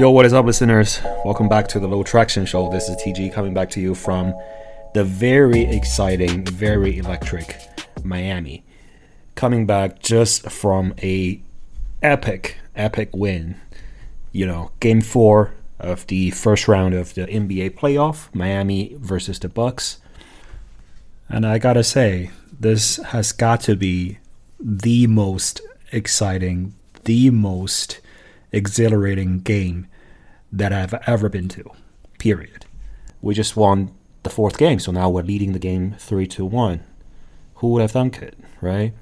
Yo, what is up, listeners? Welcome back to the Low Traction Show. This is TG coming back to you from the very exciting, very electric Miami. Coming back just from a epic, epic win. You know, game four of the first round of the NBA playoff, Miami versus the Bucks. And I gotta say, this has got to be the most exciting, the most exhilarating game that I've ever been to. Period. We just won the fourth game, so now we're leading the game three to one. Who would have thunk it, right?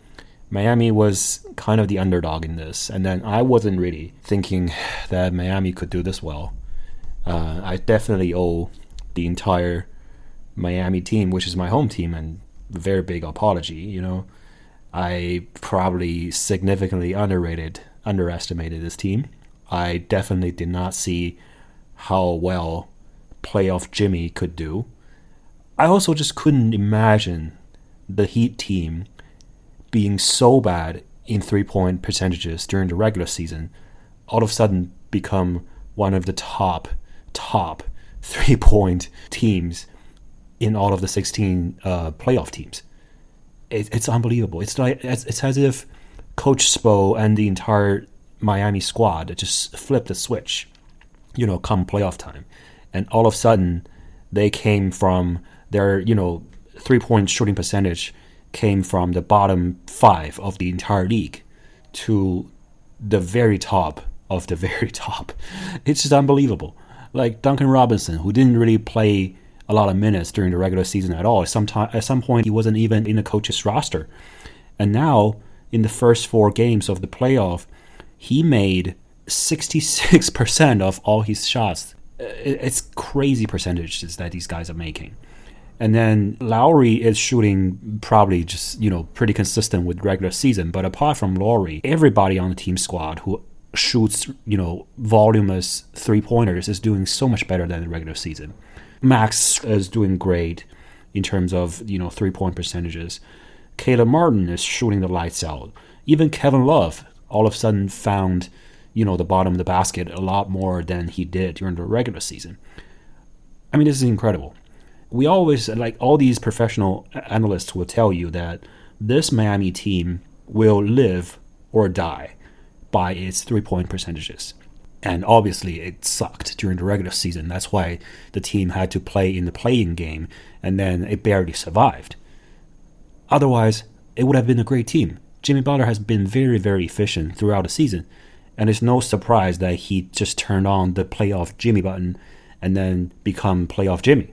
Miami was kind of the underdog in this, and then I wasn't really thinking that Miami could do this well. Uh, I definitely owe the entire Miami team, which is my home team, and very big apology. You know, I probably significantly underrated, underestimated this team. I definitely did not see how well playoff Jimmy could do. I also just couldn't imagine the Heat team being so bad in three point percentages during the regular season, all of a sudden become one of the top, top three point teams in all of the 16 uh, playoff teams. It, it's unbelievable. It's like it's, it's as if Coach Spo and the entire Miami squad just flipped the switch, you know, come playoff time. And all of a sudden, they came from their, you know, three point shooting percentage came from the bottom five of the entire league to the very top of the very top. It's just unbelievable. Like Duncan Robinson, who didn't really play a lot of minutes during the regular season at all. Sometime, at some point, he wasn't even in the coach's roster. And now, in the first four games of the playoff, he made 66% of all his shots. It's crazy percentages that these guys are making. And then Lowry is shooting probably just, you know, pretty consistent with regular season. But apart from Lowry, everybody on the team squad who shoots, you know, voluminous three pointers is doing so much better than the regular season. Max is doing great in terms of, you know, three point percentages. Caleb Martin is shooting the lights out. Even Kevin Love all of a sudden found, you know, the bottom of the basket a lot more than he did during the regular season. I mean, this is incredible. We always, like all these professional analysts will tell you that this Miami team will live or die by its three point percentages. And obviously, it sucked during the regular season. That's why the team had to play in the play-in game, and then it barely survived. Otherwise, it would have been a great team. Jimmy Butler has been very, very efficient throughout the season, and it's no surprise that he just turned on the playoff Jimmy button and then become playoff Jimmy.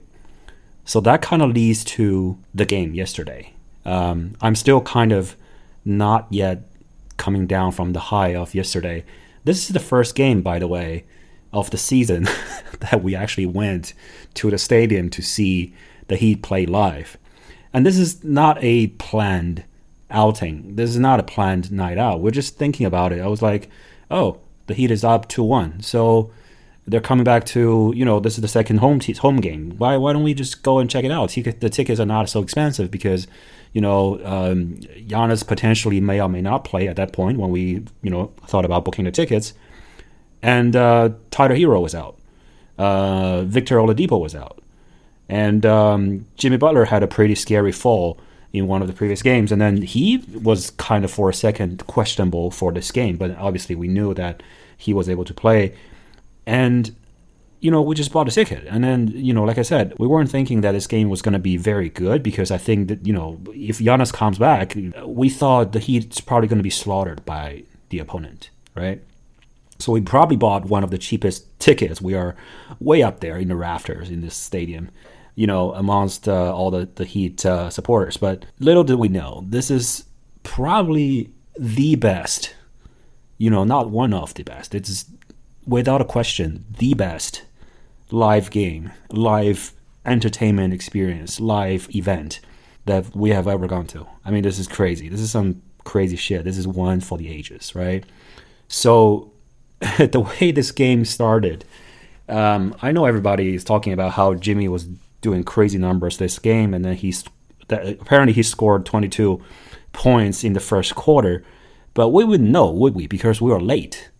So that kind of leads to the game yesterday. Um, I'm still kind of not yet coming down from the high of yesterday. This is the first game, by the way, of the season that we actually went to the stadium to see the Heat play live. And this is not a planned outing. This is not a planned night out. We're just thinking about it. I was like, oh, the Heat is up 2 1. So they're coming back to, you know, this is the second home home game. Why, why don't we just go and check it out? The tickets are not so expensive because, you know, um, Giannis potentially may or may not play at that point when we, you know, thought about booking the tickets. And uh, Tyler Herro was out. Uh, Victor Oladipo was out. And um, Jimmy Butler had a pretty scary fall in one of the previous games, and then he was kind of for a second questionable for this game, but obviously we knew that he was able to play, and you know we just bought a ticket, and then you know like I said, we weren't thinking that this game was going to be very good because I think that you know if Giannis comes back, we thought the Heat's probably going to be slaughtered by the opponent, right? So we probably bought one of the cheapest tickets. We are way up there in the rafters in this stadium you know, amongst uh, all the, the Heat uh, supporters. But little did we know, this is probably the best, you know, not one of the best. It's without a question the best live game, live entertainment experience, live event that we have ever gone to. I mean, this is crazy. This is some crazy shit. This is one for the ages, right? So, the way this game started, um, I know everybody is talking about how Jimmy was doing crazy numbers this game, and then he's that apparently he scored 22 points in the first quarter, but we wouldn't know, would we? Because we were late,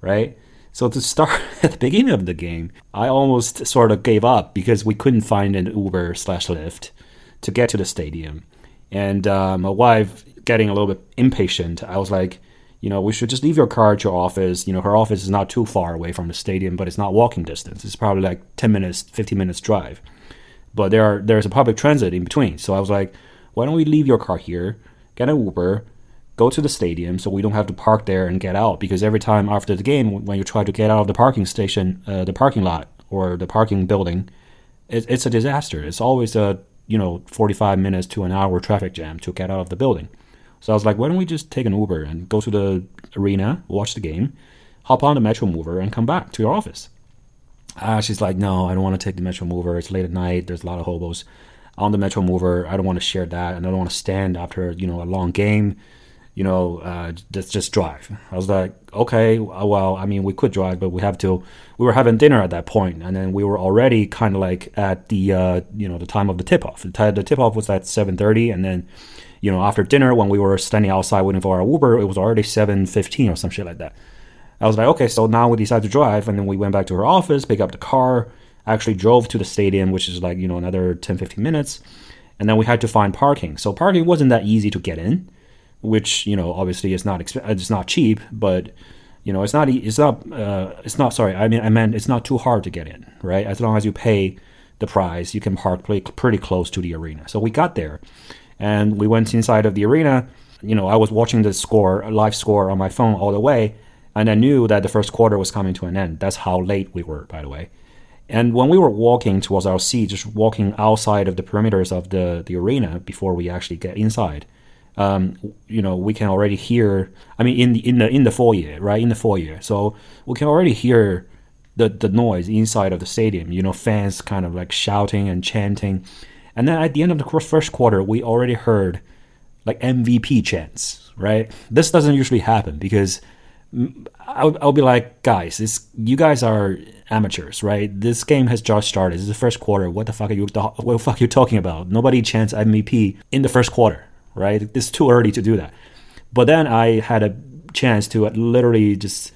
right? So to start at the beginning of the game, I almost sort of gave up because we couldn't find an Uber slash Lyft to get to the stadium, and uh, my wife getting a little bit impatient. I was like, you know, we should just leave your car at your office. You know, her office is not too far away from the stadium, but it's not walking distance. It's probably like ten minutes, fifteen minutes drive. But there are there's a public transit in between. So I was like, why don't we leave your car here, get an Uber, go to the stadium so we don't have to park there and get out? Because every time after the game when you try to get out of the parking station uh, the parking lot or the parking building it, it's a disaster. It's always a you know 45 minutes to an hour traffic jam to get out of the building. So i was like why don't we just take an uber and go to the arena watch the game hop on the Metromover and come back to your office uh, she's like no i don't want to take the Metromover it's late at night there's a lot of hobos on the Metromover i don't want to share that and i don't want to stand after you know a long game you know, uh, just just drive. I was like, okay, well, I mean, we could drive, but we have to. We were having dinner at that point, and then we were already kind of like at the uh, you know the time of the tip off. The tip off was at seven thirty, and then you know after dinner when we were standing outside waiting for our Uber, it was already seven fifteen or some shit like that. I was like, okay, so now we decided to drive, and then we went back to her office, pick up the car, actually drove to the stadium, which is like you know another 10, 15 minutes, and then we had to find parking. So parking wasn't that easy to get in which you know obviously is not exp- it's not cheap, but you know it's not it's not uh, it's not sorry I mean I meant it's not too hard to get in, right? As long as you pay the price, you can park pretty, pretty close to the arena. So we got there, and we went inside of the arena. You know I was watching the score live score on my phone all the way, and I knew that the first quarter was coming to an end. That's how late we were, by the way. And when we were walking towards our seat, just walking outside of the perimeters of the, the arena before we actually get inside, um, you know, we can already hear. I mean, in the in the in the foyer, right? In the foyer, so we can already hear the the noise inside of the stadium. You know, fans kind of like shouting and chanting, and then at the end of the first quarter, we already heard like MVP chants. Right? This doesn't usually happen because I'll, I'll be like, guys, this you guys are amateurs, right? This game has just started. This is the first quarter. What the fuck are you? What the fuck are you talking about? Nobody chants MVP in the first quarter, right? It's too early to do that. But then I had a chance to literally just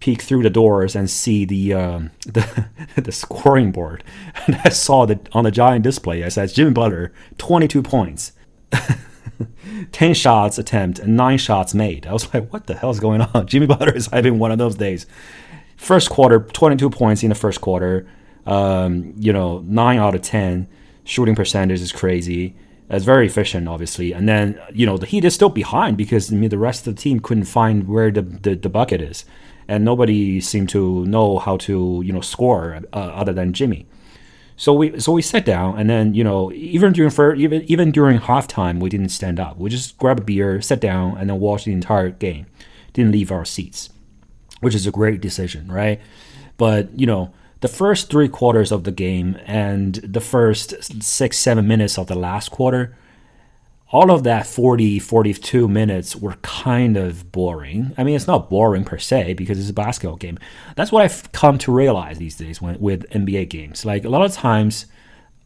peek through the doors and see the um, the, the scoring board, and I saw that on the giant display. I said Jimmy Butler, 22 points, 10 shots attempt, and nine shots made. I was like, what the hell is going on? Jimmy Butler is having one of those days. First quarter, 22 points in the first quarter. Um, you know, nine out of 10 shooting percentage is crazy. It's very efficient, obviously. And then, you know, the Heat is still behind because I mean, the rest of the team couldn't find where the, the, the bucket is. And nobody seemed to know how to, you know, score uh, other than Jimmy. So we so we sat down, and then you know even during for even even during halftime, we didn't stand up. We just grabbed a beer, sat down, and then watched the entire game. Didn't leave our seats, which is a great decision, right? But you know the first three quarters of the game and the first six, seven minutes of the last quarter, all of that 40, 42 minutes were kind of boring. I mean, it's not boring per se because it's a basketball game. That's what I've come to realize these days when, with NBA games. Like a lot of times,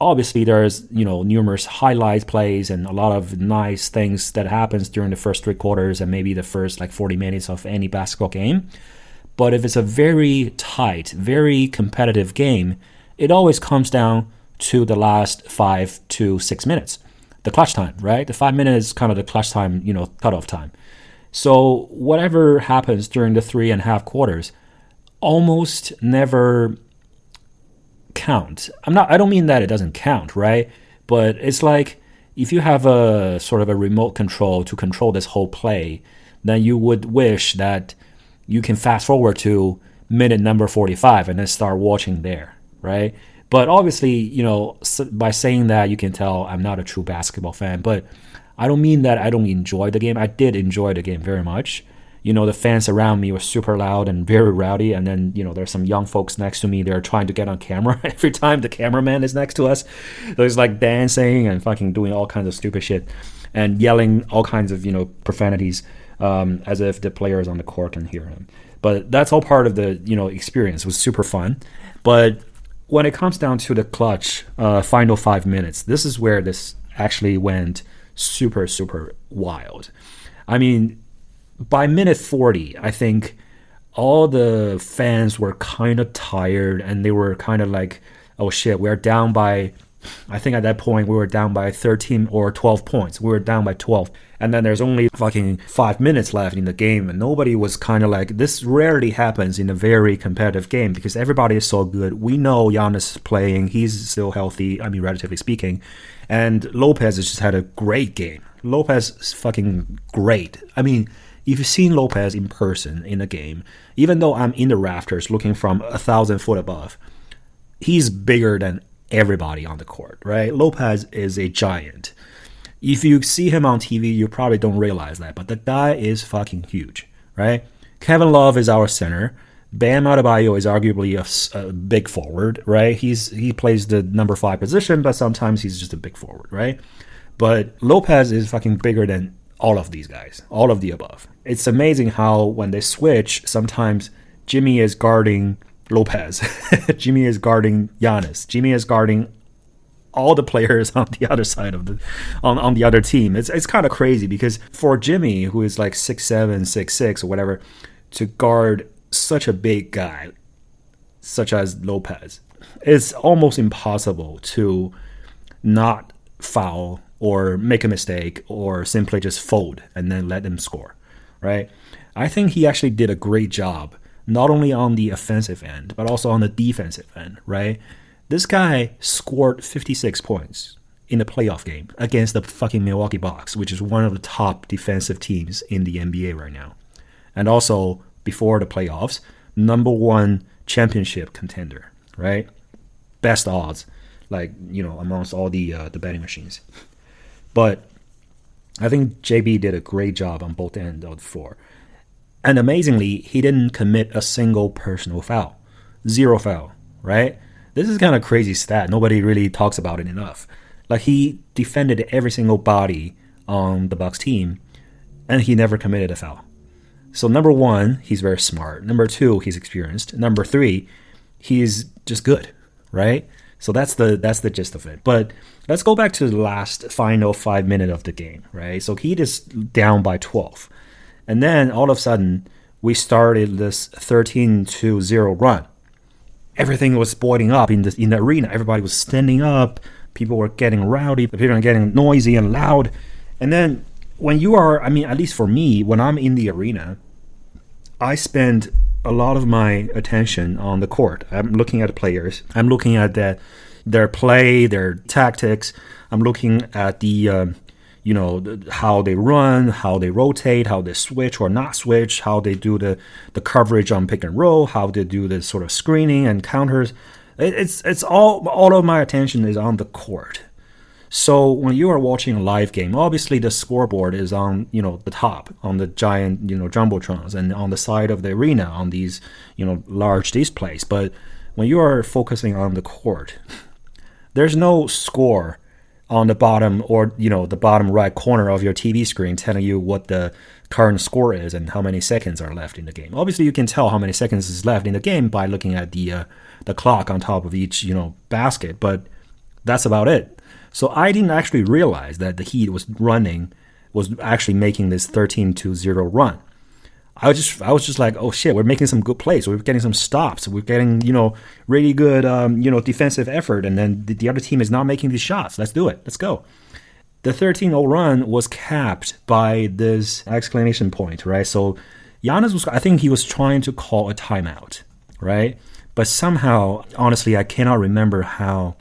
obviously there's you know numerous highlight plays and a lot of nice things that happens during the first three quarters and maybe the first like 40 minutes of any basketball game but if it's a very tight, very competitive game, it always comes down to the last five to six minutes, the clutch time, right? The five minutes is kind of the clutch time, you know, cutoff time. So whatever happens during the three and a half quarters, almost never count. I'm not. I don't mean that it doesn't count, right? But it's like if you have a sort of a remote control to control this whole play, then you would wish that you can fast forward to minute number 45 and then start watching there, right? But obviously, you know, by saying that, you can tell I'm not a true basketball fan. But I don't mean that I don't enjoy the game. I did enjoy the game very much. You know, the fans around me were super loud and very rowdy. And then, you know, there's some young folks next to me. They're trying to get on camera every time the cameraman is next to us. There's like dancing and fucking doing all kinds of stupid shit and yelling all kinds of, you know, profanities um, as if the players on the court can hear him. But that's all part of the you know experience. It was super fun, but when it comes down to the clutch uh, final five minutes, this is where this actually went super super wild. I mean, by minute forty, I think all the fans were kind of tired and they were kind of like, oh shit, we're down by, I think at that point we were down by 13 or 12 points. We were down by 12. And then there's only fucking five minutes left in the game. And nobody was kind of like, this rarely happens in a very competitive game because everybody is so good. We know Giannis is playing, he's still healthy, I mean, relatively speaking. And Lopez has just had a great game. Lopez is fucking great. I mean, if you've seen Lopez in person in a game, even though I'm in the rafters looking from a thousand foot above, he's bigger than everybody on the court, right? Lopez is a giant. If you see him on TV, you probably don't realize that, but the guy is fucking huge, right? Kevin Love is our center. Bam Adebayo is arguably a, a, big forward, right? He's he plays the number five position, but sometimes he's just a big forward, right? But Lopez is fucking bigger than all of these guys, all of the above. It's amazing how when they switch, sometimes Jimmy is guarding Lopez, Jimmy is guarding Giannis, Jimmy is guarding all the players on the other side of the on, on the other team. It's it's kind of crazy because for Jimmy, who is like six seven, six six, or whatever, to guard such a big guy, such as Lopez, it's almost impossible to not foul or make a mistake or simply just fold and then let them score, right? I think he actually did a great job, not only on the offensive end, but also on the defensive end, right? This guy scored 56 points in the playoff game against the fucking Milwaukee Bucks, which is one of the top defensive teams in the NBA right now. And also, before the playoffs, number one championship contender, right? Best odds, like, you know, amongst all the uh, the betting machines. But I think JB did a great job on both ends of the floor. And amazingly, he didn't commit a single personal foul. Zero foul, right? This is kind of crazy stat. Nobody really talks about it enough. Like he defended every single body on the Bucks team and he never committed a foul. So number 1, he's very smart. Number 2, he's experienced. Number 3, he's just good, right? So that's the that's the gist of it. But let's go back to the last final five minute of the game, right? So Heat is down by 12. And then all of a sudden, we started this 13 to 0 run. Everything was boiling up in the, in the arena. Everybody was standing up. People were getting rowdy. People were getting noisy and loud. And then when you are, I mean, at least for me, when I'm in the arena, I spend a lot of my attention on the court. I'm looking at the players. I'm looking at the, their play, their tactics. I'm looking at the, uh, you know, how they run, how they rotate, how they switch or not switch, how they do the, the coverage on pick and roll, how they do the sort of screening and counters. It, it's it's all all of my attention is on the court. So when you are watching a live game, obviously the scoreboard is on you know the top on the giant you know jumbotrons and on the side of the arena on these you know large displays. But when you are focusing on the court, there's no score on the bottom or you know the bottom right corner of your TV screen telling you what the current score is and how many seconds are left in the game. Obviously, you can tell how many seconds is left in the game by looking at the uh, the clock on top of each you know basket, but that's about it. So I didn't actually realize that the Heat was running, was actually making this 13 to 0 run. I was just I was just like, oh shit, we're making some good plays. We're getting some stops. We're getting you know really good um, you know defensive effort, and then the, the other team is not making these shots. Let's do it. Let's go. The 13-0 run was capped by this exclamation point, right? So Giannis was I think he was trying to call a timeout, right? But somehow, honestly, I cannot remember how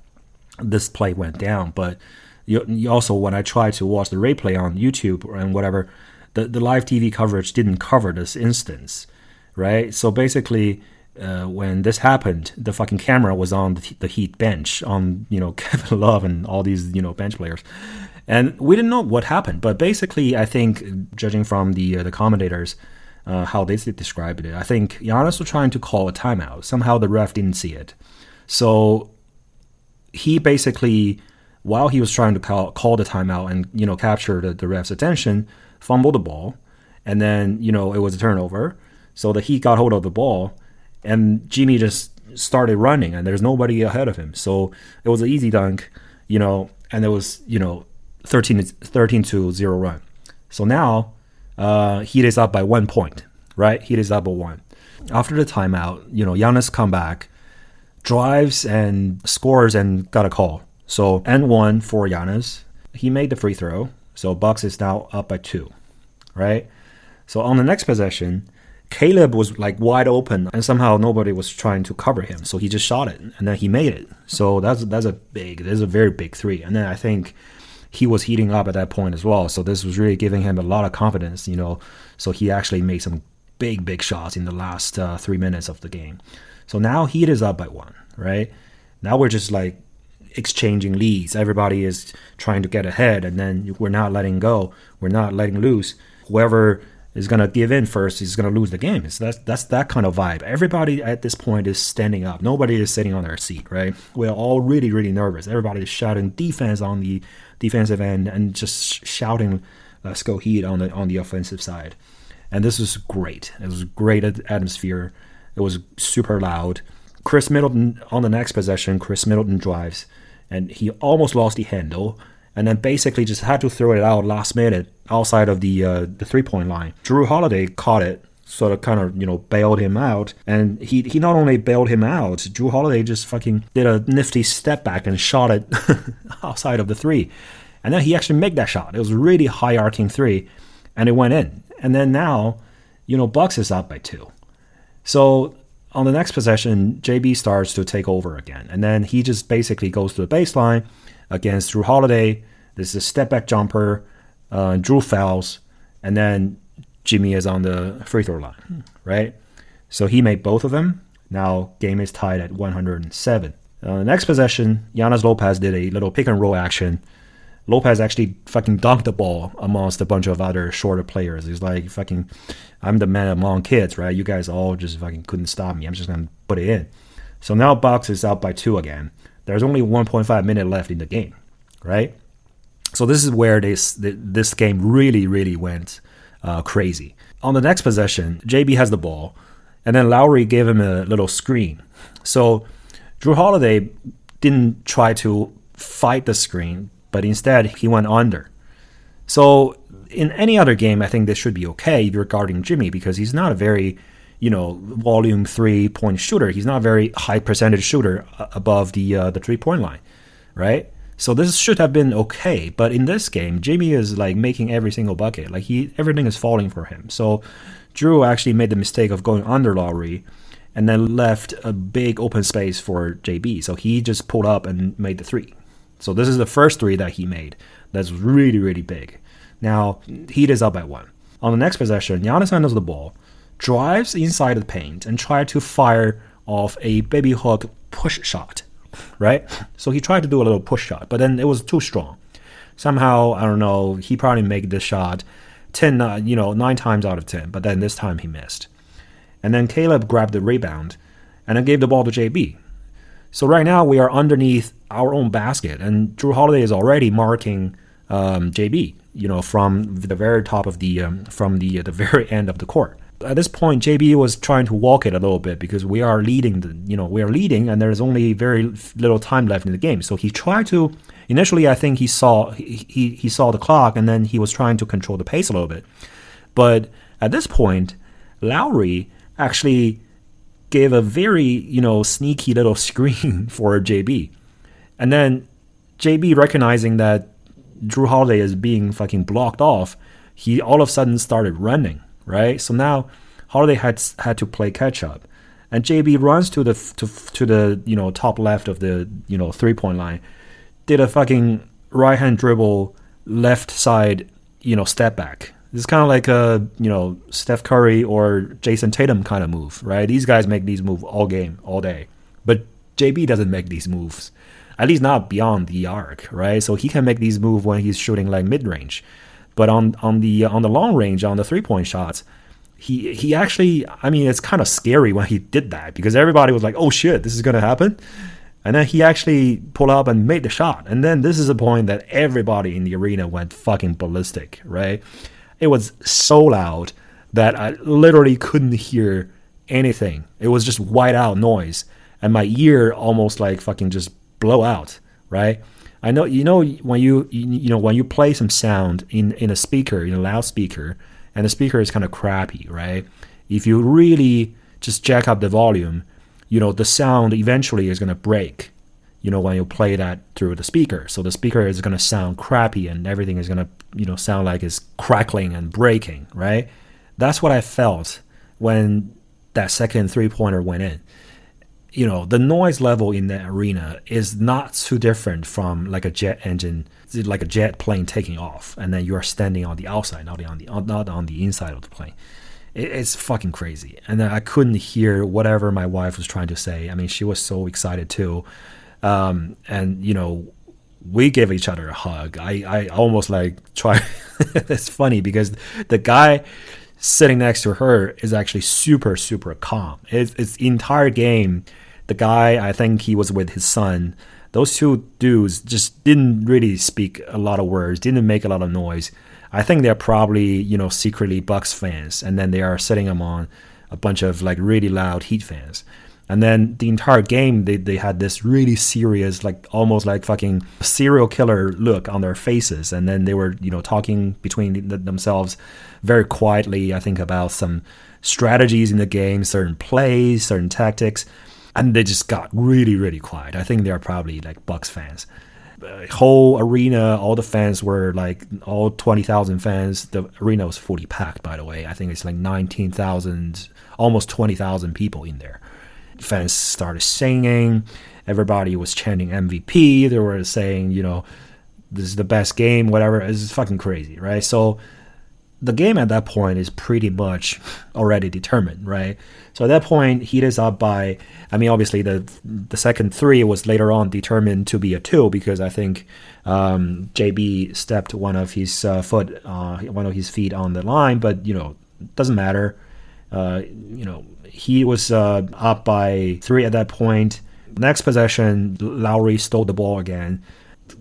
this play went down. But you, you also, when I tried to watch the replay on YouTube and whatever, the, the live TV coverage didn't cover this instance, right? So basically, uh, when this happened, the fucking camera was on the, the Heat bench, on you know Kevin Love and all these you know bench players, and we didn't know what happened. But basically, I think judging from the uh, the commentators, uh, how they described it, I think Giannis was trying to call a timeout. Somehow the ref didn't see it, so he basically, while he was trying to call, call the timeout and you know capture the, the ref's attention, fumbled the ball, and then you know it was a turnover. So the Heat got hold of the ball, and Jimmy just started running, and there's nobody ahead of him. So it was an easy dunk, you know, and it was you know 13, 13 to zero run. So now uh, Heat is up by one point, right? Heat is up by one. After the timeout, you know, Giannis come back, drives and scores and got a call. So n one for Giannis. He made the free throw. So Bucks is now up by two, right? So on the next possession, Caleb was like wide open, and somehow nobody was trying to cover him. So he just shot it, and then he made it. So that's that's a big, that's a very big three. And then I think he was heating up at that point as well. So this was really giving him a lot of confidence, you know. So he actually made some big, big shots in the last uh, three minutes of the game. So now Heat is up by one, right? Now we're just like exchanging leads. Everybody is trying to get ahead, and then we're not letting go. We're not letting loose. Whoever is going to give in first is going to lose the game. So that's that's that kind of vibe. Everybody at this point is standing up. Nobody is sitting on their seat, right? We're all really really nervous. Everybody is shouting defense on the defensive end and just shouting uh, "Let's go Heat" on the on the offensive side. And this was great. It was great atmosphere. It was super loud. Khris Middleton on the next possession. Khris Middleton drives, and he almost lost the handle and then basically just had to throw it out last minute outside of the uh, the three point line. Jrue Holiday caught it, sort of kind of you know bailed him out, and he he not only bailed him out, Jrue Holiday just fucking did a nifty step back and shot it outside of the three, and then he actually made that shot. It was a really high arcing three, and it went in. And then now, you know, Bucks is up by two, so. On the next possession, JB starts to take over again, and then he just basically goes to the baseline, against Jrue Holiday. This is a step back jumper. Uh, Jrue fouls, and then Jimmy is on the free throw line, right? So he made both of them. Now game is tied at 107. Uh, next possession, Giannis Lopez did a little pick and roll action. Lopez actually fucking dunked the ball amongst a bunch of other shorter players. He's like, fucking, I'm the man among kids, right? You guys all just fucking couldn't stop me. I'm just gonna put it in. So now Bucks is out by two again. There's only 1.5 minute left in the game, right? So this is where this this game really really went uh, crazy. On the next possession, JB has the ball, and then Lowry gave him a little screen. So Jrue Holiday didn't try to fight the screen, but instead he went under. So in any other game, I think this should be okay regarding Jimmy because he's not a very you know, volume three point shooter. He's not a very high percentage shooter uh, above the uh, the three point line, right? So this should have been okay. But in this game, Jimmy is like making every single bucket. Like he, everything is falling for him. So Jrue actually made the mistake of going under Lowry, and then left a big open space for JB. So he just pulled up and made the three. So this is the first three that he made. That's really really big. Now Heat is up by one. On the next possession, Giannis handles the ball drives inside the paint and tried to fire off a baby hook push shot, right? So he tried to do a little push shot, but then it was too strong. Somehow, I don't know, he probably made the shot 10, uh, you know, 9 times out of 10, but then this time he missed. And then Caleb grabbed the rebound and then gave the ball to JB. So right now we are underneath our own basket, and Jrue Holiday is already marking um, JB, you know, from the very top of the um, from the uh, the very end of the court at this point, JB was trying to walk it a little bit because we are leading. The, you know, we are leading, and there's only very little time left in the game. So he tried to. Initially, I think he saw he, he saw the clock, and then he was trying to control the pace a little bit. But at this point, Lowry actually gave a very you know sneaky little screen for JB, and then JB recognizing that Jrue Holiday is being fucking blocked off, he all of a sudden started running right? So now Holiday had had to play catch up, and JB runs to the to, to the you know top left of the you know three point line, did a fucking right hand dribble, left side you know step back. It's kind of like a you know Steph Curry or Jayson Tatum kind of move, right? These guys make these moves all game, all day, but JB doesn't make these moves, at least not beyond the arc, right? So he can make these moves when he's shooting like mid range. But on on the uh, on the long range, on the three point shots, he he actually, I mean, it's kind of scary when he did that because everybody was like, "Oh shit, this is gonna happen," and then he actually pulled up and made the shot. And then this is a point that everybody in the arena went fucking ballistic, right? It was so loud that I literally couldn't hear anything. It was just white out noise, and my ear almost like fucking just blow out, right? I know you know when you you know when you play some sound in in a speaker in a loudspeaker and the speaker is kind of crappy, right? If you really just jack up the volume, you know, the sound eventually is going to break, you know, when you play that through the speaker. So the speaker is going to sound crappy and everything is going to, you know, sound like it's crackling and breaking, right? That's what I felt when that second three pointer went in. You know, the noise level in the arena is not too different from like a jet engine, like a jet plane taking off, and then you are standing on the outside, not on the not on the inside of the plane. It's fucking crazy, and I couldn't hear whatever my wife was trying to say. I mean, she was so excited too, um, and you know, we gave each other a hug. I, I almost like try. it's funny because the guy sitting next to her is actually super super calm. It's, it's entire game. The guy, I think he was with his son. Those two dudes just didn't really speak a lot of words, didn't make a lot of noise. I think they're probably you know secretly Bucks fans, and then they are sitting among a bunch of like really loud Heat fans. And then the entire game, they, they had this really serious, like almost like fucking serial killer look on their faces. And then they were, you know, talking between themselves very quietly, I think, about some strategies in the game, certain plays, certain tactics. And they just got really, really quiet. I think they're probably like Bucks fans. The whole arena, all the fans were like all 20,000 fans. The arena was fully packed, by the way. I think it's like 19,000, almost 20,000 people in there fans started singing. Everybody was chanting MVP. They were saying, you know, this is the best game, whatever. It's fucking crazy, right? So the game at that point is pretty much already determined, right? So at that point, Heat is up by. I mean, obviously the the second three was later on determined to be a two because I think um, JB stepped one of his uh, foot, uh, one of his feet on the line, but you know, doesn't matter. Uh, you know, he was uh, up by three at that point. Next possession, Lowry stole the ball again.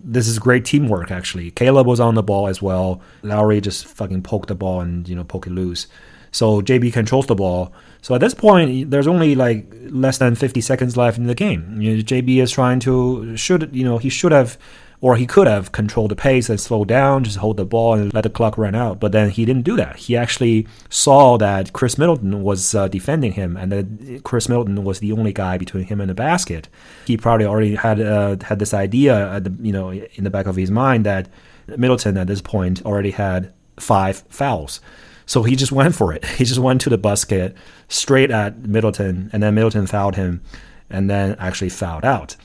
This is great teamwork, actually. Caleb was on the ball as well. Lowry just fucking poked the ball and you know poke it loose. So JB controls the ball. So at this point, there's only like less than 50 seconds left in the game. You know, JB is trying to should you know he should have or he could have controlled the pace and slowed down, just hold the ball and let the clock run out. But then he didn't do that. He actually saw that Khris Middleton was uh, defending him, and that Khris Middleton was the only guy between him and the basket. He probably already had uh, had this idea, the, you know, in the back of his mind that Middleton at this point already had five fouls. So he just went for it. He just went to the basket straight at Middleton, and then Middleton fouled him, and then actually fouled out.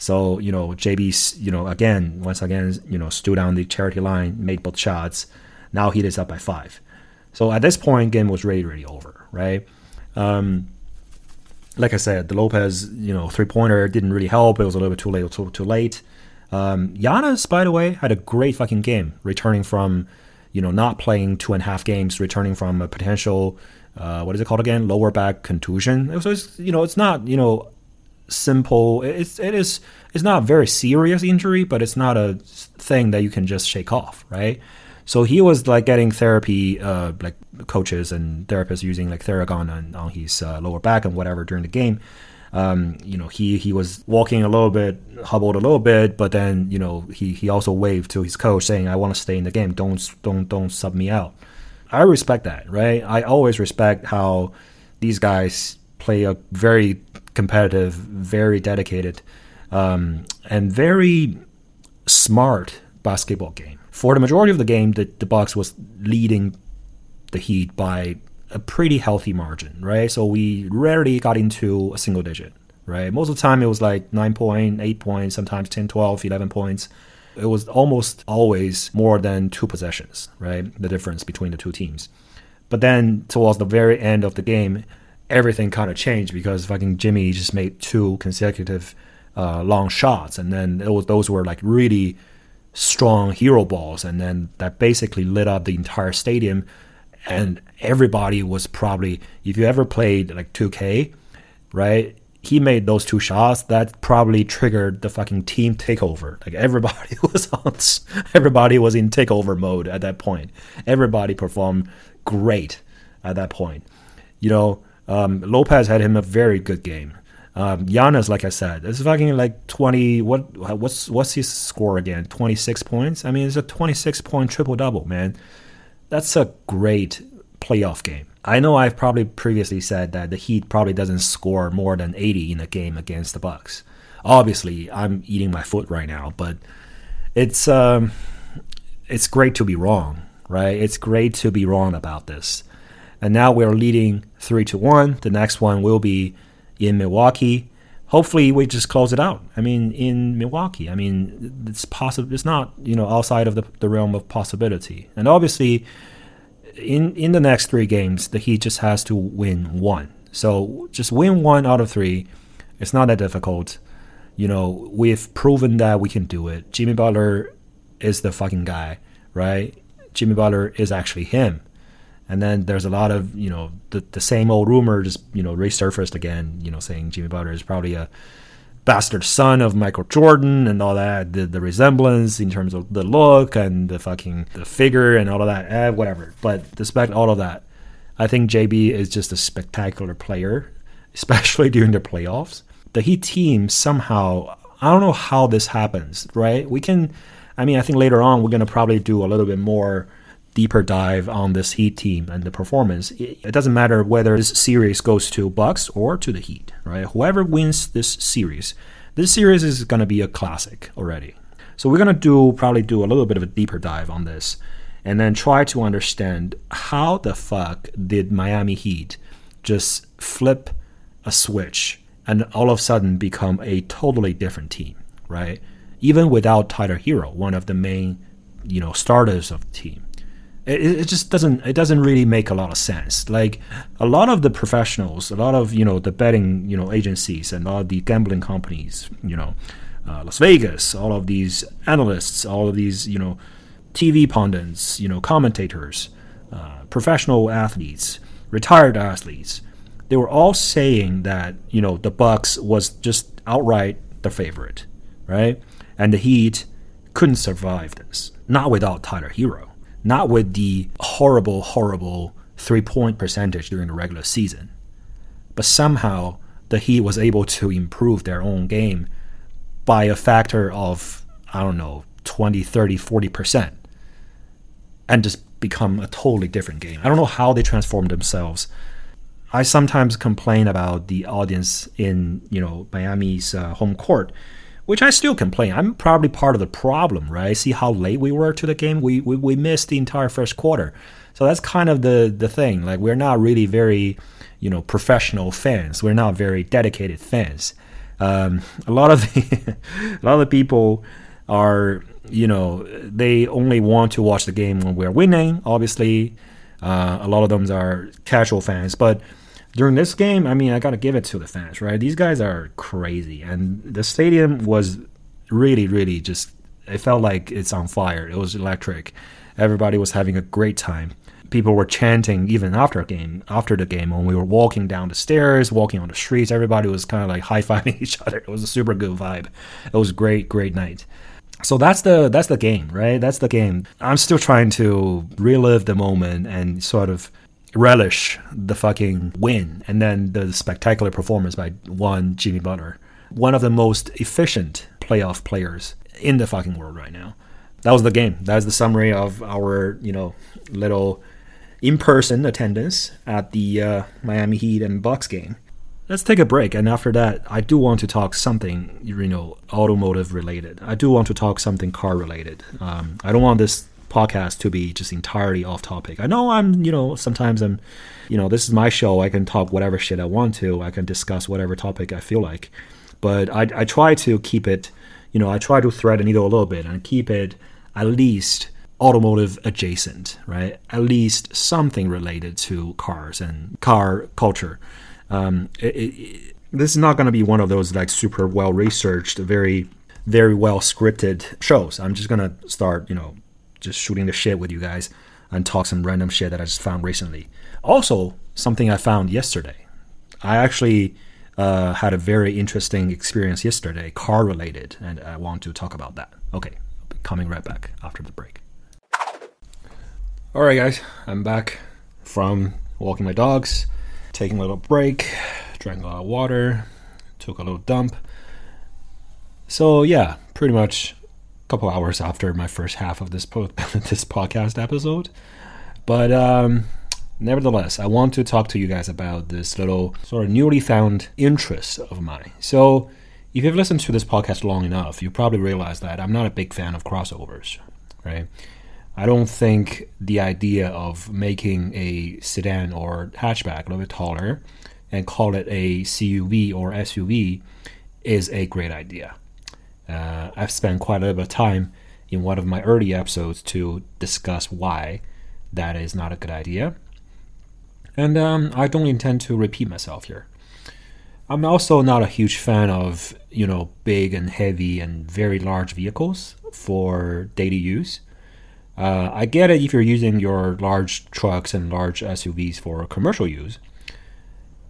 So, you know, JB, you know, again, once again, you know, stood on the charity line, made both shots. Now he is up by five. So at this point, game was really, really over, right? Um, like I said, the Lopez, you know, three pointer didn't really help. It was a little bit too late, too, too late. Um, Giannis, by the way, had a great fucking game, returning from, you know, not playing two and a half games, returning from a potential, uh, what is it called again, lower back contusion. So it's, you know, it's not, you know, simple. It's it is it's not a very serious injury, but it's not a thing that you can just shake off, right? So he was like getting therapy, uh, like coaches and therapists using like Theragun on, on his uh, lower back and whatever during the game. Um, you know, he he was walking a little bit, hobbled a little bit, but then you know he he also waved to his coach saying, "I want to stay in the game. Don't don't don't sub me out." I respect that, right? I always respect how these guys play a very competitive, very dedicated, um, and very smart basketball game. For the majority of the game, the, the Bucks was leading the Heat by a pretty healthy margin, right? So we rarely got into a single digit, right? Most of the time it was like 9 point, 8 points, sometimes 10, 12, 11 points. It was almost always more than two possessions, right? The difference between the two teams. But then towards the very end of the game, everything kind of changed because fucking Jimmy just made two consecutive uh, long shots, and then was, those were like really strong hero balls, and then that basically lit up the entire stadium, and everybody was probably if you ever played like 2K, right? He made those two shots that probably triggered the fucking team takeover. Like everybody was on, everybody was in takeover mode at that point. Everybody performed great at that point. You know, um, Lopez had him a very good game. Um, Giannis, like I said, is fucking like twenty. What what's what's his score again? Twenty six points. I mean, it's a twenty six point triple double, man. That's a great playoff game. I know I've probably previously said that the Heat probably doesn't score more than 80 in a game against the Bucks. Obviously, I'm eating my foot right now, but it's um, it's great to be wrong, right? It's great to be wrong about this. And now we're leading three to one. The next one will be in Milwaukee. Hopefully, we just close it out. I mean, in Milwaukee, I mean, it's possible. It's not you know outside of the, the realm of possibility. And obviously, in in the next three games, the Heat just has to win one. So just win one out of three. It's not that difficult. You know, we've proven that we can do it. Jimmy Butler is the fucking guy, right? Jimmy Butler is actually him. And then there's a lot of, you know, the, the same old rumor just, you know, resurfaced again, you know, saying Jimmy Butler is probably a bastard son of Michael Jordan and all that, the, the resemblance in terms of the look and the fucking the figure and all of that, eh, whatever. But despite all of that, I think JB is just a spectacular player, especially during the playoffs. The Heat team somehow, I don't know how this happens, right? We can, I mean, I think later on we're going to probably do a little bit more deeper dive on this Heat team and the performance. It doesn't matter whether this series goes to Bucks or to the Heat, right? Whoever wins this series, this series is going to be a classic already. So we're going to do probably do a little bit of a deeper dive on this and then try to understand how the fuck did Miami Heat just flip a switch and all of a sudden become a totally different team, right? Even without Tyler Herro, one of the main, you know, starters of the team it, it just doesn't it doesn't really make a lot of sense. Like a lot of the professionals, a lot of you know the betting you know agencies and all the gambling companies, you know, uh, Las Vegas, all of these analysts, all of these you know TV pundits, you know commentators, uh, professional athletes, retired athletes, they were all saying that you know the Bucks was just outright the favorite, right? And the Heat couldn't survive this, not without Tyler Herro not with the horrible, horrible three point percentage during the regular season. But somehow the Heat was able to improve their own game by a factor of, I don't know, 20, 30, 40%, and just become a totally different game. I don't know how they transformed themselves. I sometimes complain about the audience in, you know, Miami's uh, home court which I still complain. I'm probably part of the problem, right? See how late we were to the game. We, we we missed the entire first quarter, so that's kind of the the thing. Like we're not really very, you know, professional fans. We're not very dedicated fans. Um, a lot of the, a lot of people are, you know, they only want to watch the game when we're winning. Obviously, uh, a lot of them are casual fans, but during this game, I mean, I got to give it to the fans, right? These guys are crazy. And the stadium was really, really just, it felt like it's on fire. It was electric. Everybody was having a great time. People were chanting even after a game, after the game when we were walking down the stairs, walking on the streets. Everybody was kind of like high fiving each other. It was a super good vibe. It was a great, great night. So that's the that's the game, right? That's the game. I'm still trying to relive the moment and sort of relish the fucking win and then the spectacular performance by one Jimmy Butler, one of the most efficient playoff players in the fucking world right now. That was the game. That is the summary of our, you know, little in-person attendance at the uh, Miami Heat and Bucks game. Let's take a break, and after that, I do want to talk something, you know, automotive related. I do want to talk something car related. Um, I don't want this podcast to be just entirely off topic. I know I'm, you know, sometimes I'm, you know, this is my show. I can talk whatever shit I want to. I can discuss whatever topic I feel like. But I, I try to keep it, you know, I try to thread a needle a little bit and keep it at least automotive adjacent, right? At least something related to cars and car culture. Um, it, it, this is not going to be one of those like super well researched, very very well scripted shows. I'm just gonna start, you know, just shooting the shit with you guys and talk some random shit that I just found recently. Also, something I found yesterday. I actually uh, had a very interesting experience yesterday, car related, and I want to talk about that. Okay, I'll be coming right back after the break. All right, guys, I'm back from walking my dogs, taking a little break, drank a lot of water, took a little dump. So, yeah, pretty much couple hours after my first half of this po- this podcast episode. But um, nevertheless, I want to talk to you guys about this little sort of newly found interest of mine. So, if you've listened to this podcast long enough, you probably realize that I'm not a big fan of crossovers, right? I don't think the idea of making a sedan or hatchback a little bit taller and call it a CUV or SUV is a great idea. Uh, I've spent quite a bit of time in one of my early episodes to discuss why that is not a good idea. And um, I don't intend to repeat myself here. I'm also not a huge fan of you know big and heavy and very large vehicles for daily use. Uh, I get it if you're using your large trucks and large SUVs for commercial use,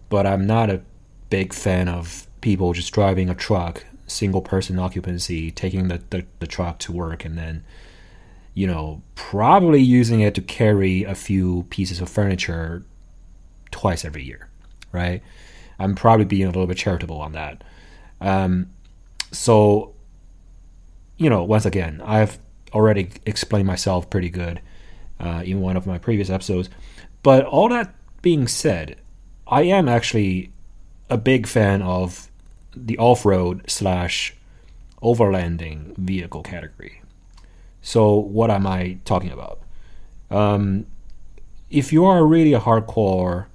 but I'm not a big fan of people just driving a truck, single person occupancy, taking the, the, the truck to work, and then you know probably using it to carry a few pieces of furniture twice every year, right? I'm probably being a little bit charitable on that. Um, so, you know, once again, I've already explained myself pretty good uh, in one of my previous episodes. But all that being said, I am actually a big fan of the off-road slash overlanding vehicle category. So, what am I talking about? Um, if you are really a hardcore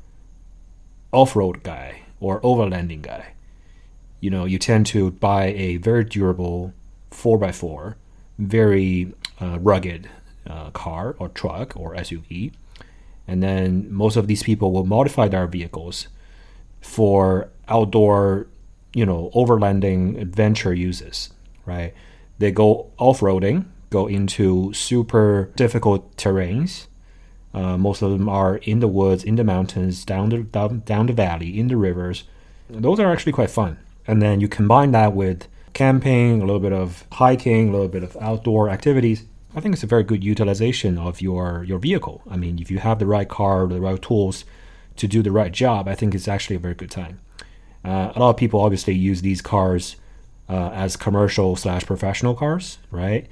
off-road guy or overlanding guy, you know, you tend to buy a very durable 4x4, very uh, rugged uh, car or truck or SUV. And then most of these people will modify their vehicles for outdoor, you know, overlanding adventure uses, right? They go off roading, go into super difficult terrains, uh, most of them are in the woods, in the mountains, down the down, down the valley, in the rivers. Those are actually quite fun. And then you combine that with camping, a little bit of hiking, a little bit of outdoor activities. I think it's a very good utilization of your your vehicle. I mean, if you have the right car, the right tools to do the right job, I think it's actually a very good time. Uh, a lot of people obviously use these cars uh, as commercial slash professional cars, right?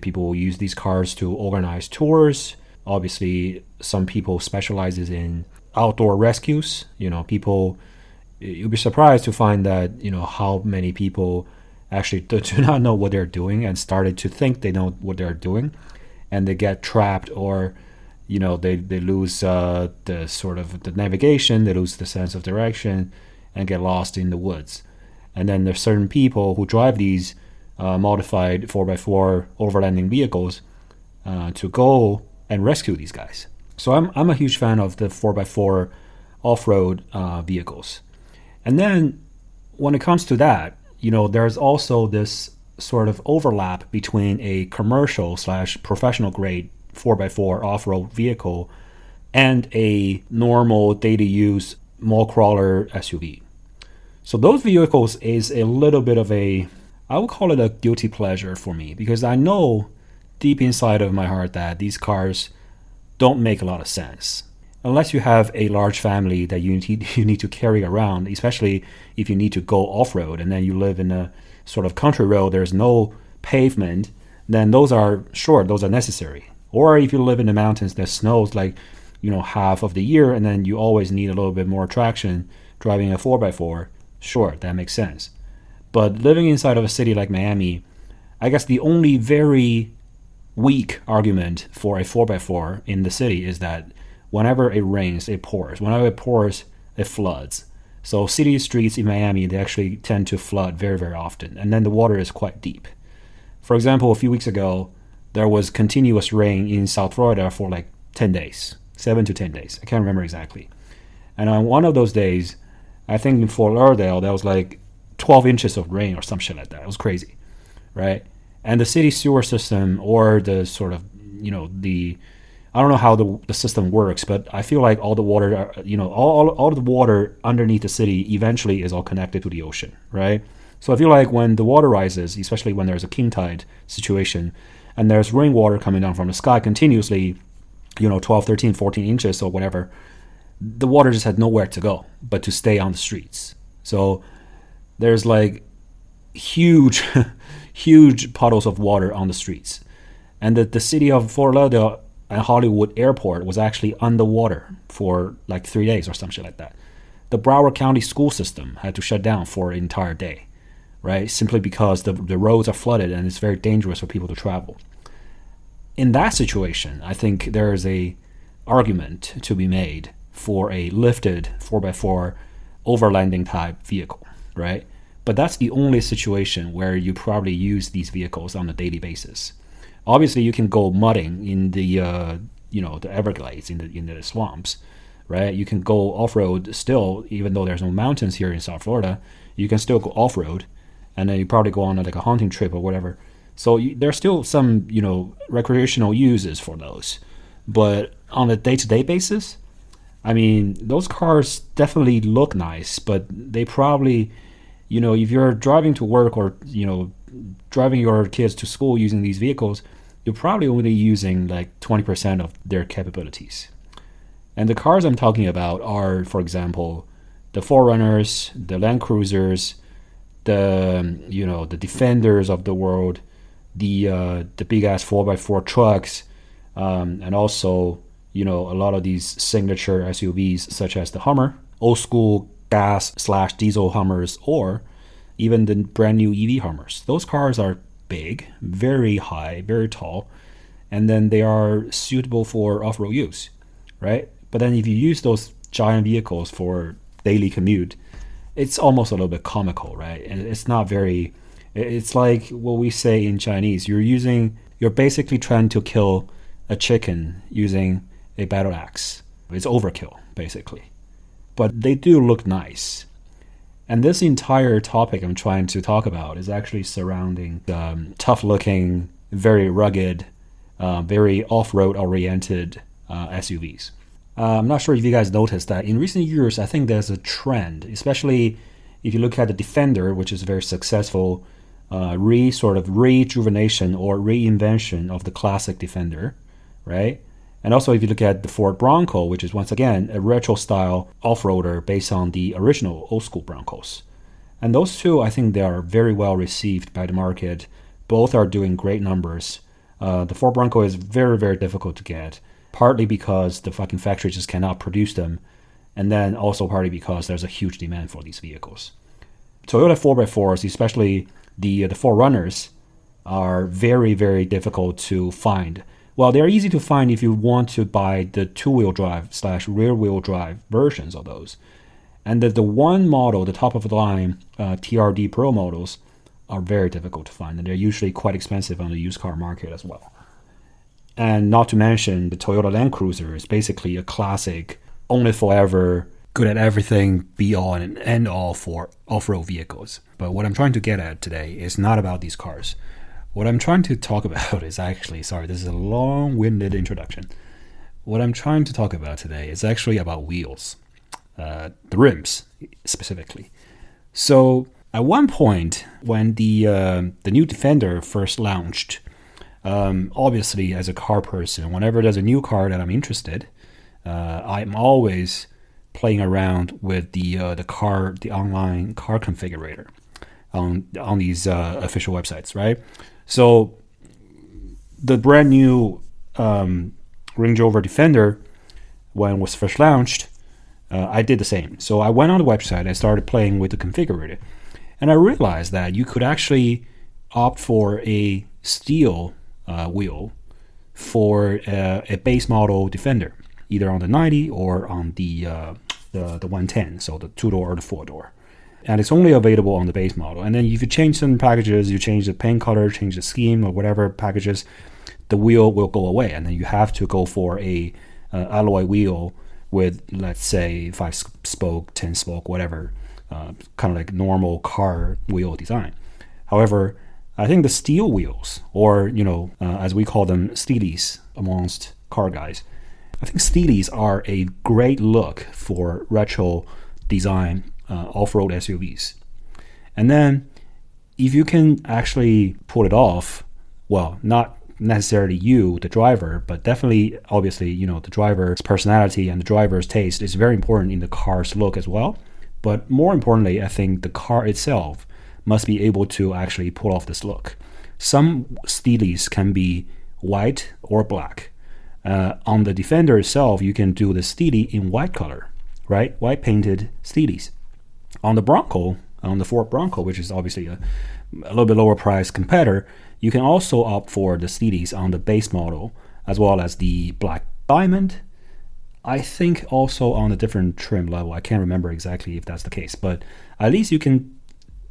People will use these cars to organize tours, obviously some people specializes in outdoor rescues. You know people you'll be surprised to find that you know how many people actually do, do not know what they're doing and started to think they know what they're doing. And they get trapped or you know they, they lose uh, the sort of the navigation they lose the sense of direction and get lost in the woods and then there's certain people who drive these uh, modified 4x4 overlanding vehicles uh, to go and rescue these guys. So I'm, I'm a huge fan of the 4x4 off road uh, vehicles. And then when it comes to that, you know, there's also this sort of overlap between a commercial slash professional grade 4x4 off road vehicle and a normal daily use mall crawler SUV. So those vehicles is a little bit of a I would call it a guilty pleasure for me because I know deep inside of my heart that these cars don't make a lot of sense. Unless you have a large family that you need, you need to carry around, especially if you need to go off road and then you live in a sort of country road, there's no pavement, then those are sure, those are necessary. Or if you live in the mountains that snows like, you know, half of the year and then you always need a little bit more traction driving a 4x4, sure, that makes sense. But living inside of a city like Miami, I guess the only very weak argument for a 4x4 in the city is that whenever it rains, it pours. Whenever it pours, it floods. So city streets in Miami, they actually tend to flood very, very often. And then the water is quite deep. For example, a few weeks ago, there was continuous rain in South Florida for like 10 days, 7 to 10 days. I can't remember exactly. And on one of those days, I think in Fort Lauderdale, there was like 12 inches of rain or some shit like that. It was crazy, right? and the city sewer system or the sort of you know the I don't know how the, the system works, but I feel like all the water, uh, you know, all, all, all the water underneath the city eventually is all connected to the ocean, right? So I feel like when the water rises, especially when there's a king tide situation, and there's rainwater coming down from the sky continuously, you know, 12, 13, 14 inches or whatever, the water just had nowhere to go but to stay on the streets. So there's like huge huge puddles of water on the streets. And the, the city of Fort Lauderdale and Hollywood Airport was actually underwater for like three days or some shit like that. The Broward County school system had to shut down for an entire day, right? Simply because the, the roads are flooded and it's very dangerous for people to travel. In that situation, I think there is a argument to be made for a lifted 4x4 overlanding type vehicle, right? But that's the only situation where you probably use these vehicles on a daily basis. Obviously, you can go mudding in the uh, you know the Everglades in the in the swamps, right? You can go off road still, even though there's no mountains here in South Florida. You can still go off road, and then you probably go on like a hunting trip or whatever. So you, there's still some you know recreational uses for those, but on a day to day basis, I mean those cars definitely look nice, but they probably you know if you're driving to work or you know driving your kids to school using these vehicles you're probably only using like 20% of their capabilities. And the cars I'm talking about are, for example, the 4Runners, the Land Cruisers, the um, you know the Defenders of the world, the uh, the big ass 4x4 trucks, um, and also you know a lot of these signature SUVs such as the Hummer, old school gas slash diesel Hummers, or even the brand new EV Hummers. Those cars are big, very high, very tall, and then they are suitable for off road use, right? But then if you use those giant vehicles for daily commute, it's almost a little bit comical, right? And it's not very. It's like what we say in Chinese. You're using. You're basically trying to kill a chicken using a battle axe. It's overkill, basically. But they do look nice. And this entire topic I'm trying to talk about is actually surrounding um, tough looking, very rugged, uh, very off road oriented uh, SUVs. Uh, I'm not sure if you guys noticed that in recent years, I think there's a trend, especially if you look at the Defender, which is very successful uh, re sort of rejuvenation or reinvention of the classic Defender, right? And also, if you look at the Ford Bronco, which is once again a retro style off roader based on the original old school Broncos. And those two, I think they are very well received by the market. Both are doing great numbers. Uh, the Ford Bronco is very, very difficult to get, partly because the fucking factory just cannot produce them, and then also partly because there's a huge demand for these vehicles. Toyota 4x4s, especially the, the 4Runners, are very, very difficult to find well, they're easy to find if you want to buy the two-wheel drive slash rear-wheel drive versions of those. And the, the one model, the top of the line uh, TRD Pro models, are very difficult to find, and they're usually quite expensive on the used car market as well. And not to mention, the Toyota Land Cruiser is basically a classic, only forever, good at everything, be all and end all for off road vehicles. But what I'm trying to get at today is not about these cars. What I'm trying to talk about is actually, sorry, this is a long winded introduction. What I'm trying to talk about today is actually about wheels, uh, the rims specifically. So, at one point, when the, uh, the new Defender first launched, um, obviously, as a car person, whenever there's a new car that I'm interested, uh, I'm always playing around with the uh, the car, the online car configurator on on these uh, official websites, right? So the brand new um, Range Rover Defender, when it was first launched, uh, I did the same. So I went on the website, I started playing with the configurator, and I realized that you could actually opt for a steel uh, wheel for uh, a base model Defender, either on the 90 or on the uh, the, the 110, so the two door or the four door and it's only available on the base model. And then if you change some packages, you change the paint color, change the scheme, or whatever packages, the wheel will go away, and then you have to go for a uh, alloy wheel with, let's say, five spoke, ten spoke, whatever, uh, kind of like normal car wheel design. However, I think the steel wheels, or you know, uh, as we call them, steelies amongst car guys, I think steelies are a great look for retro design uh, off-road SUVs. And then if you can actually pull it off, well, not necessarily you, the driver, but definitely, obviously, you know, the driver's personality and the driver's taste is very important in the car's look as well. But more importantly, I think the car itself must be able to actually pull off this look. Some steelies can be white or black, Uh, on the Defender itself, you can do the Steely in white color, right? White painted Steelies. On the Bronco, on the Ford Bronco, which is obviously a, a little bit lower price competitor, you can also opt for the Steelies on the base model as well as the Black Diamond. I think also on a different trim level. I can't remember exactly if that's the case, but at least you can,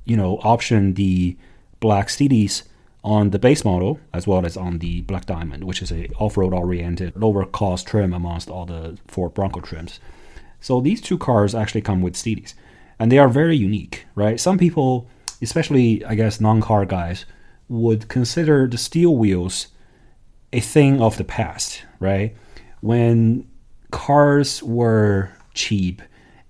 you know, option the Black Steelies on the base model as well as on the Black Diamond, which is a off-road oriented, lower cost trim amongst all the Ford Bronco trims. So these two cars actually come with Steelies, and they are very unique, right? Some people, especially I guess non-car guys, would consider the steel wheels a thing of the past, right? When cars were cheap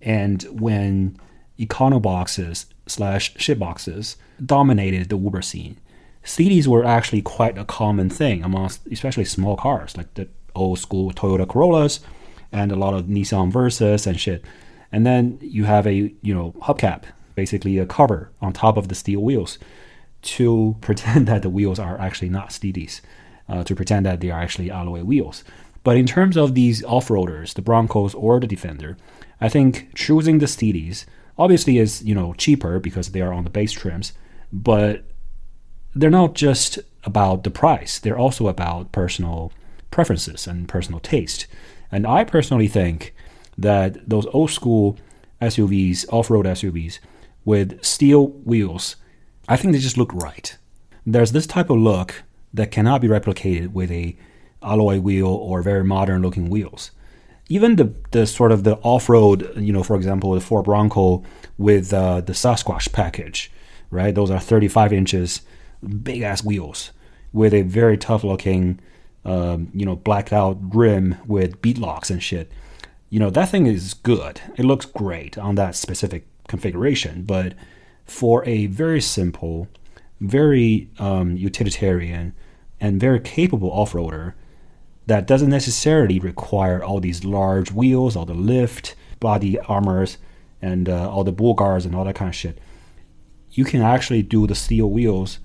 and when econo boxes slash shit boxes dominated the Uber scene Steelies were actually quite a common thing amongst especially small cars like the old school Toyota Corollas and a lot of Nissan Versas and shit. And then you have a you know hubcap, basically a cover on top of the steel wheels to pretend that the wheels are actually not Steelies, uh, to pretend that they are actually alloy wheels. But in terms of these off-roaders, the Broncos or the Defender, I think choosing the Steelies obviously is you know cheaper because they are on the base trims, but they're not just about the price, they're also about personal preferences and personal taste. And I personally think that those old school SUVs, off road SUVs, with steel wheels, I think they just look right. There's this type of look that cannot be replicated with a alloy wheel or very modern looking wheels. Even the, the sort of the off road, you know, for example, the Ford Bronco with uh, the Sasquatch package, right? Those are 35 inches big ass wheels with a very tough looking, um, you know, blacked out rim with bead locks and shit. You know, that thing is good. It looks great on that specific configuration, but for a very simple, very um, utilitarian, and very capable off roader that doesn't necessarily require all these large wheels, all the lift, body armors, and uh, all the bull guards and all that kind of shit. You can actually do the steel wheels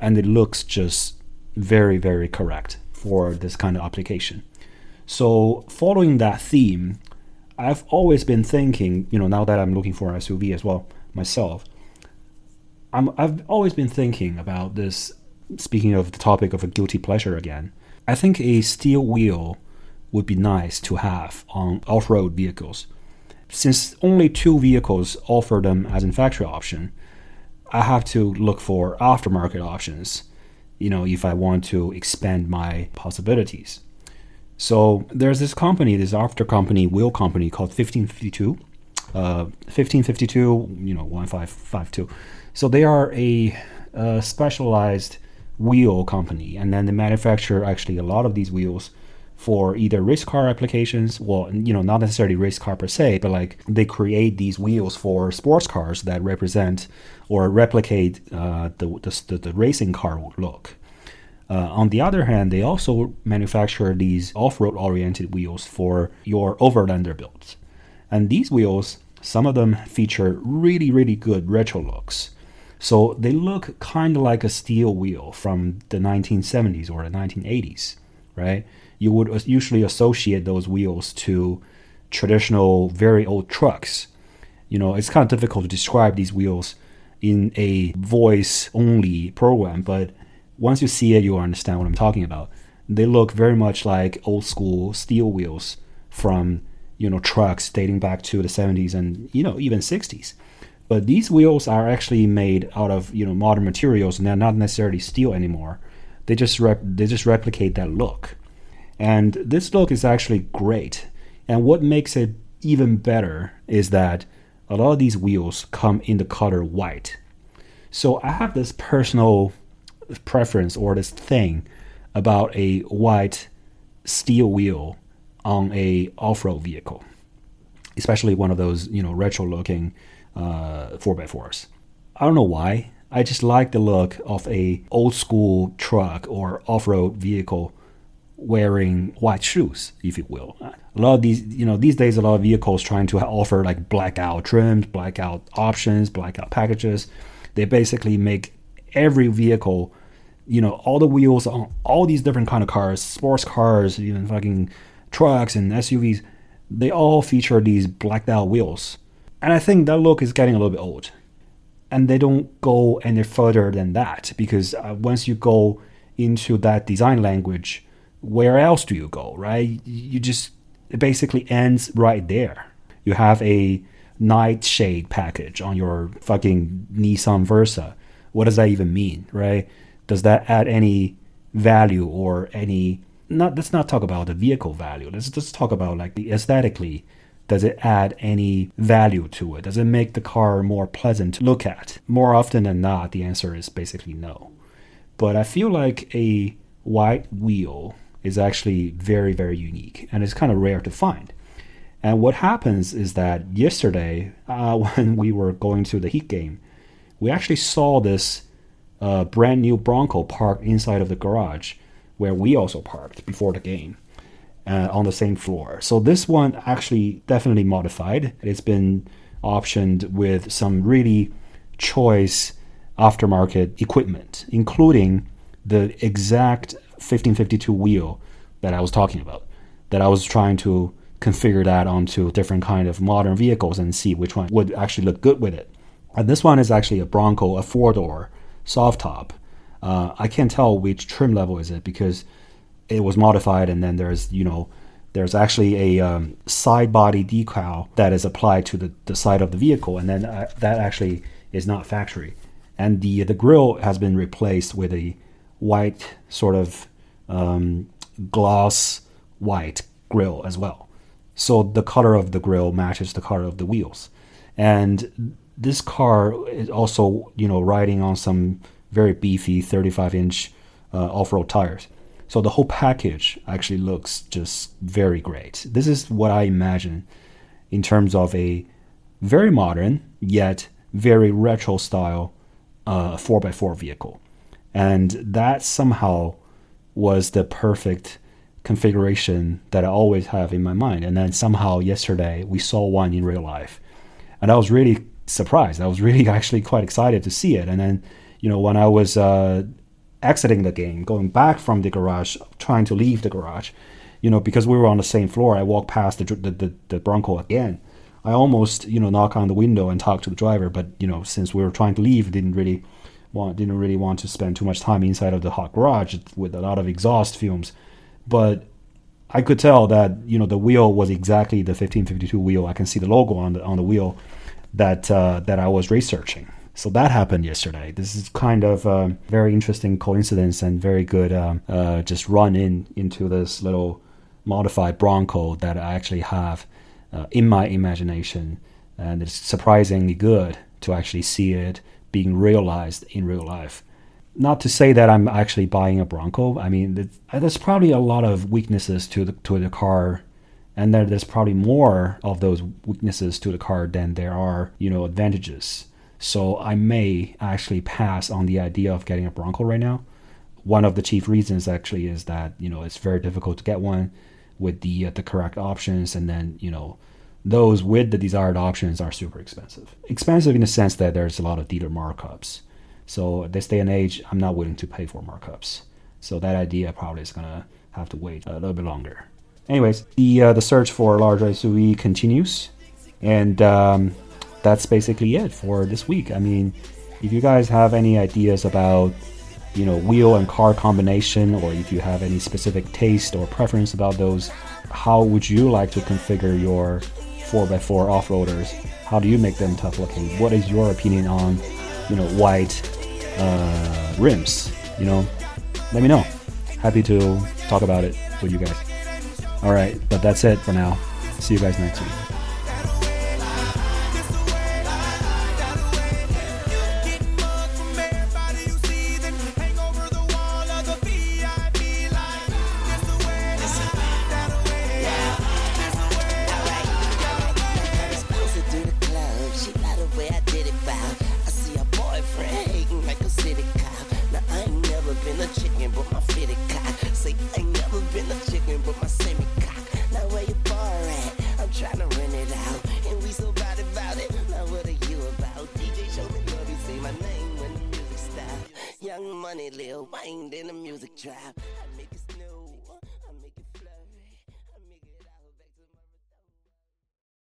and it looks just very, very correct for this kind of application. So, following that theme, I've always been thinking, you know, now that I'm looking for an SUV as well myself, I'm, I've always been thinking about this. Speaking of the topic of a guilty pleasure again, I think a steel wheel would be nice to have on off road vehicles. Since only two vehicles offer them as a factory option, I have to look for aftermarket options, you know, if I want to expand my possibilities. So there's this company, this after company, wheel company called 1552. Uh, 1552, you know, 1552. So they are a, a specialized wheel company, and then they manufacture actually a lot of these wheels for either race car applications, well, you know, not necessarily race car per se, but like they create these wheels for sports cars that represent or replicate uh, the, the, the racing car look. Uh, on the other hand, they also manufacture these off-road oriented wheels for your overlander builds. And these wheels, some of them feature really, really good retro looks. So they look kind of like a steel wheel from the 1970s or the 1980s, right? You would usually associate those wheels to traditional, very old trucks. You know, it's kind of difficult to describe these wheels in a voice only program, but once you see it, you'll understand what I'm talking about. They look very much like old school steel wheels from, you know, trucks dating back to the 70s and, you know, even 60s. But these wheels are actually made out of, you know, modern materials and they're not necessarily steel anymore. They just rep- they just replicate that look. And this look is actually great. And what makes it even better is that a lot of these wheels come in the color white. So I have this personal preference or this thing about a white steel wheel on a off-road vehicle, especially one of those you know retro-looking uh, 4x4s. I don't know why. I just like the look of a old school truck or off-road vehicle wearing white shoes, if you will. A lot of these, you know, these days, a lot of vehicles trying to offer like blackout trims, blackout options, blackout packages. They basically make every vehicle you know, all the wheels on all these different kind of cars, sports cars, even fucking trucks and SUVs, they all feature these blacked out wheels. And I think that look is getting a little bit old. And they don't go any further than that because uh, once you go into that design language, where else do you go, right? You just, it basically ends right there. You have a nightshade package on your fucking Nissan Versa. What does that even mean, right? Does that add any value or any not let's not talk about the vehicle value. Let's just talk about like the aesthetically. Does it add any value to it? Does it make the car more pleasant to look at? More often than not, the answer is basically no. But I feel like a white wheel is actually very, very unique and it's kind of rare to find. And what happens is that yesterday, uh, when we were going to the Heat game, we actually saw this uh, brand new Bronco parked inside of the garage where we also parked before the game uh, on the same floor. So this one actually definitely modified. It's been optioned with some really choice aftermarket equipment, including the exact 1552 wheel that I was talking about. That I was trying to configure that onto different kind of modern vehicles and see which one would actually look good with it. And this one is actually a Bronco, a four door soft top uh, I can't tell which trim level is it because it was modified, and then there's you know there's actually a um, side body decal that is applied to the, the side of the vehicle, and then uh, that actually is not factory. And the the grill has been replaced with a white sort of um, gloss white grill as well. So the color of the grill matches the color of the wheels. And this car is also, you know, riding on some very beefy 35 inch uh, off road tires. So the whole package actually looks just very great. This is what I imagine in terms of a very modern yet very retro style uh, 4x4 vehicle. And that somehow was the perfect configuration that I always have in my mind. And then somehow yesterday we saw one in real life. And I was really surprised. I was really actually quite excited to see it. And then you know, when I was uh, exiting the game, going back from the garage, trying to leave the garage, you know, because we were on the same floor, I walked past the, the, the, the Bronco again. I almost, you know, knock on the window and talk to the driver, but you know, since we were trying to leave, didn't really want didn't really want to spend too much time inside of the hot garage with a lot of exhaust fumes. But I could tell that you know the wheel was exactly the 1552 wheel. I can see the logo on the on the wheel that uh, that I was researching. So that happened yesterday. This is kind of a very interesting coincidence and very good um, uh, just run in into this little modified Bronco that I actually have uh, in my imagination. And it's surprisingly good to actually see it being realized in real life. Not to say that I'm actually buying a Bronco. I mean, there's probably a lot of weaknesses to the to the car and there's probably more of those weaknesses to the car than there are, you know, advantages. So I may actually pass on the idea of getting a Bronco right now. One of the chief reasons actually is that you know it's very difficult to get one with the uh, the correct options, and then you know those with the desired options are super expensive. Expensive in the sense that there's a lot of dealer markups. So this day and age, I'm not willing to pay for markups. So that idea probably is gonna have to wait a little bit longer. Anyways, the uh, the search for large SUV continues, and um, that's basically it for this week. I mean, if you guys have any ideas about you know wheel and car combination or if you have any specific taste or preference about those how would you like to configure your 4x4 off-roaders how do you make them tough looking? What is your opinion on you know white uh, rims? You know let me know. Happy to talk about it with you guys. All right but that's it for now. See you guys next week